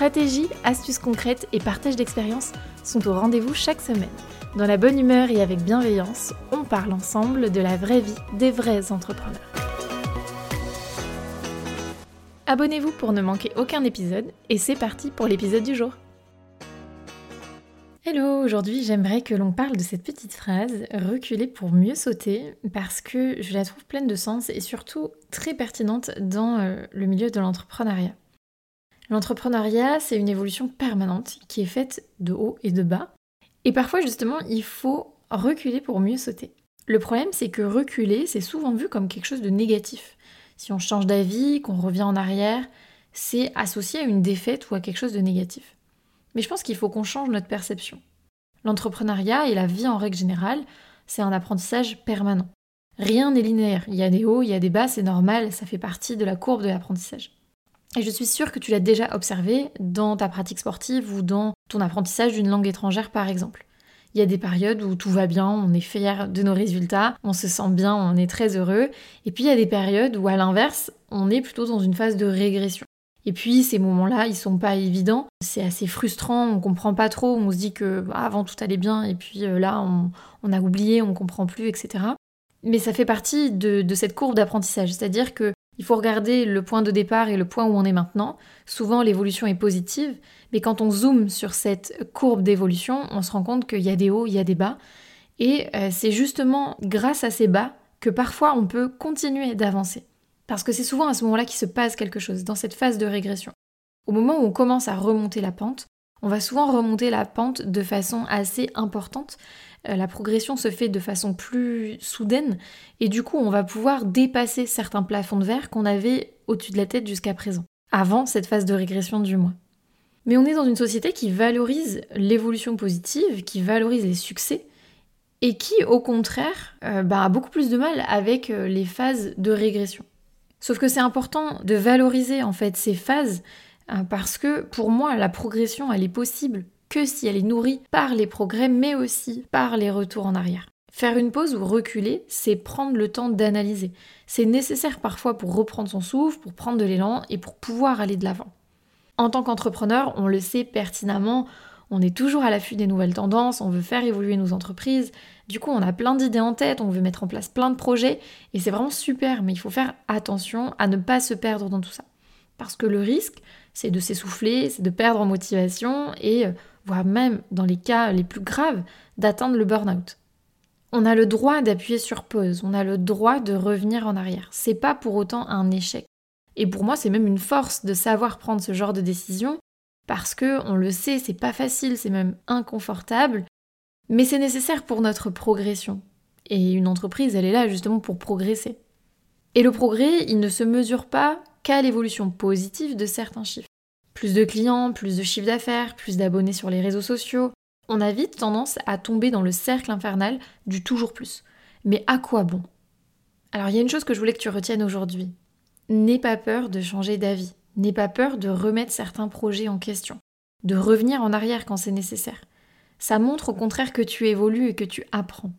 Stratégie, astuces concrètes et partage d'expériences sont au rendez-vous chaque semaine. Dans la bonne humeur et avec bienveillance, on parle ensemble de la vraie vie des vrais entrepreneurs. Abonnez-vous pour ne manquer aucun épisode et c'est parti pour l'épisode du jour. Hello, aujourd'hui j'aimerais que l'on parle de cette petite phrase, reculer pour mieux sauter, parce que je la trouve pleine de sens et surtout très pertinente dans euh, le milieu de l'entrepreneuriat. L'entrepreneuriat, c'est une évolution permanente qui est faite de haut et de bas, et parfois justement il faut reculer pour mieux sauter. Le problème c'est que reculer, c'est souvent vu comme quelque chose de négatif. Si on change d'avis, qu'on revient en arrière, c'est associé à une défaite ou à quelque chose de négatif. Mais je pense qu'il faut qu'on change notre perception. L'entrepreneuriat et la vie en règle générale, c'est un apprentissage permanent. Rien n'est linéaire. Il y a des hauts, il y a des bas, c'est normal, ça fait partie de la courbe de l'apprentissage. Et je suis sûre que tu l'as déjà observé dans ta pratique sportive ou dans ton apprentissage d'une langue étrangère par exemple. Il y a des périodes où tout va bien, on est fier de nos résultats, on se sent bien, on est très heureux. Et puis il y a des périodes où à l'inverse, on est plutôt dans une phase de régression. Et puis ces moments-là, ils sont pas évidents. C'est assez frustrant, on comprend pas trop, on se dit que bah, avant tout allait bien et puis euh, là on, a oublié, on comprend plus, etc. Mais ça fait partie de cette courbe d'apprentissage, c'est-à-dire que il faut regarder le point de départ et le point où on est maintenant. Souvent l'évolution est positive, mais quand on zoome sur cette courbe d'évolution, on se rend compte qu'il y a des hauts, il y a des bas. Et euh, c'est justement grâce à ces bas que parfois on peut continuer d'avancer. Parce que c'est souvent à ce moment-là qu'il se passe quelque chose, dans cette phase de régression. Au moment où on commence à remonter la pente, on va souvent remonter la pente de façon assez importante. Euh, la progression se fait de façon plus soudaine et du coup on va pouvoir dépasser certains plafonds de verre qu'on avait au-dessus de la tête jusqu'à présent, avant cette phase de régression du mois. Mais on est dans une société qui valorise l'évolution positive, qui valorise les succès, et qui, au contraire, euh, bah, a beaucoup plus de mal avec euh, les phases de régression. Sauf que c'est important de valoriser en fait ces phases parce que pour moi la progression elle est possible que si elle est nourrie par les progrès mais aussi par les retours en arrière. Faire une pause ou reculer, c'est prendre le temps d'analyser. C'est nécessaire parfois pour reprendre son souffle, pour prendre de l'élan et pour pouvoir aller de l'avant. En tant qu'entrepreneur, on le sait pertinemment, on est toujours à l'affût des nouvelles tendances, on veut faire évoluer nos entreprises, du coup, on a plein d'idées en tête, on veut mettre en place plein de projets, et c'est vraiment super, mais il faut faire attention à ne pas se perdre dans tout ça. Parce que le risque, c'est de s'essouffler, c'est de perdre en motivation, et euh, voire même, dans les cas les plus graves, d'atteindre le burn-out. On a le droit d'appuyer sur pause, on a le droit de revenir en arrière. C'est pas pour autant un échec. Et pour moi, c'est même une force de savoir prendre ce genre de décision parce que on le sait, c'est pas facile, c'est même inconfortable mais c'est nécessaire pour notre progression. Et une entreprise, elle est là justement pour progresser. Et le progrès, il ne se mesure pas qu'à l'évolution positive de certains chiffres. Plus de clients, plus de chiffre d'affaires, plus d'abonnés sur les réseaux sociaux. On a vite tendance à tomber dans le cercle infernal du toujours plus. Mais à quoi bon? Alors il y a une chose que je voulais que tu retiennes aujourd'hui. N'aie pas peur de changer d'avis. N'aie pas peur de remettre certains projets en question. De revenir en arrière quand c'est nécessaire ça montre au contraire que tu évolues et que tu apprends.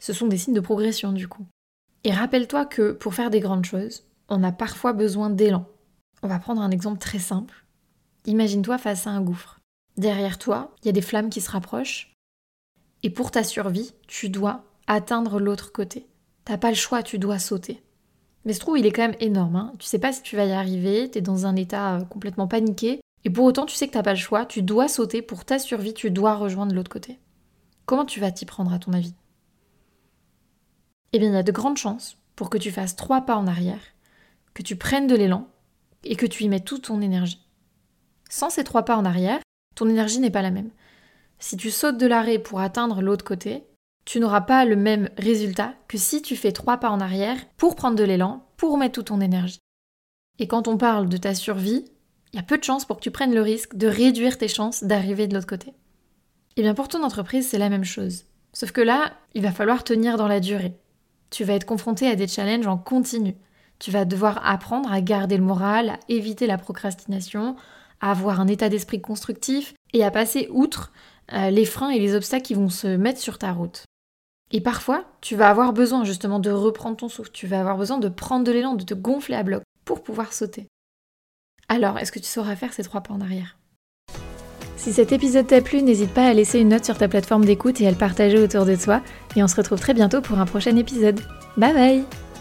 Ce sont des signes de progression du coup. Et rappelle-toi que pour faire des grandes choses, on a parfois besoin d'élan. On va prendre un exemple très simple. Imagine-toi face à un gouffre. Derrière toi, il y a des flammes qui se rapprochent. Et pour ta survie, tu dois atteindre l'autre côté. T'as pas le choix, tu dois sauter. Mais ce trou, il est quand même énorme. Hein. Tu sais pas si tu vas y arriver, tu es dans un état euh, complètement paniqué. Et pour autant, tu sais que t'as pas le choix, tu dois sauter pour ta survie, tu dois rejoindre l'autre côté. Comment tu vas t'y prendre à ton avis? Eh bien, il y a de grandes chances pour que tu fasses trois pas en arrière, que tu prennes de l'élan et que tu y mettes toute ton énergie. Sans ces trois pas en arrière, ton énergie n'est pas la même. Si tu sautes de l'arrêt pour atteindre l'autre côté, tu n'auras pas le même résultat que si tu fais trois pas en arrière pour prendre de l'élan, pour mettre toute ton énergie. Et quand on parle de ta survie, il y a peu de chances pour que tu prennes le risque de réduire tes chances d'arriver de l'autre côté. Et eh bien pour ton entreprise, c'est la même chose. Sauf que là, il va falloir tenir dans la durée. Tu vas être confronté à des challenges en continu. Tu vas devoir apprendre à garder le moral, à éviter la procrastination, à avoir un état d'esprit constructif et à passer outre euh, les freins et les obstacles qui vont se mettre sur ta route. Et parfois, tu vas avoir besoin justement de reprendre ton souffle, tu vas avoir besoin de prendre de l'élan, de te gonfler à bloc pour pouvoir sauter. Alors, est-ce que tu sauras faire ces trois pas en arrière? Si cet épisode t'a plu, n'hésite pas à laisser une note sur ta plateforme d'écoute et à le partager autour de toi. Et on se retrouve très bientôt pour un prochain épisode. Bye bye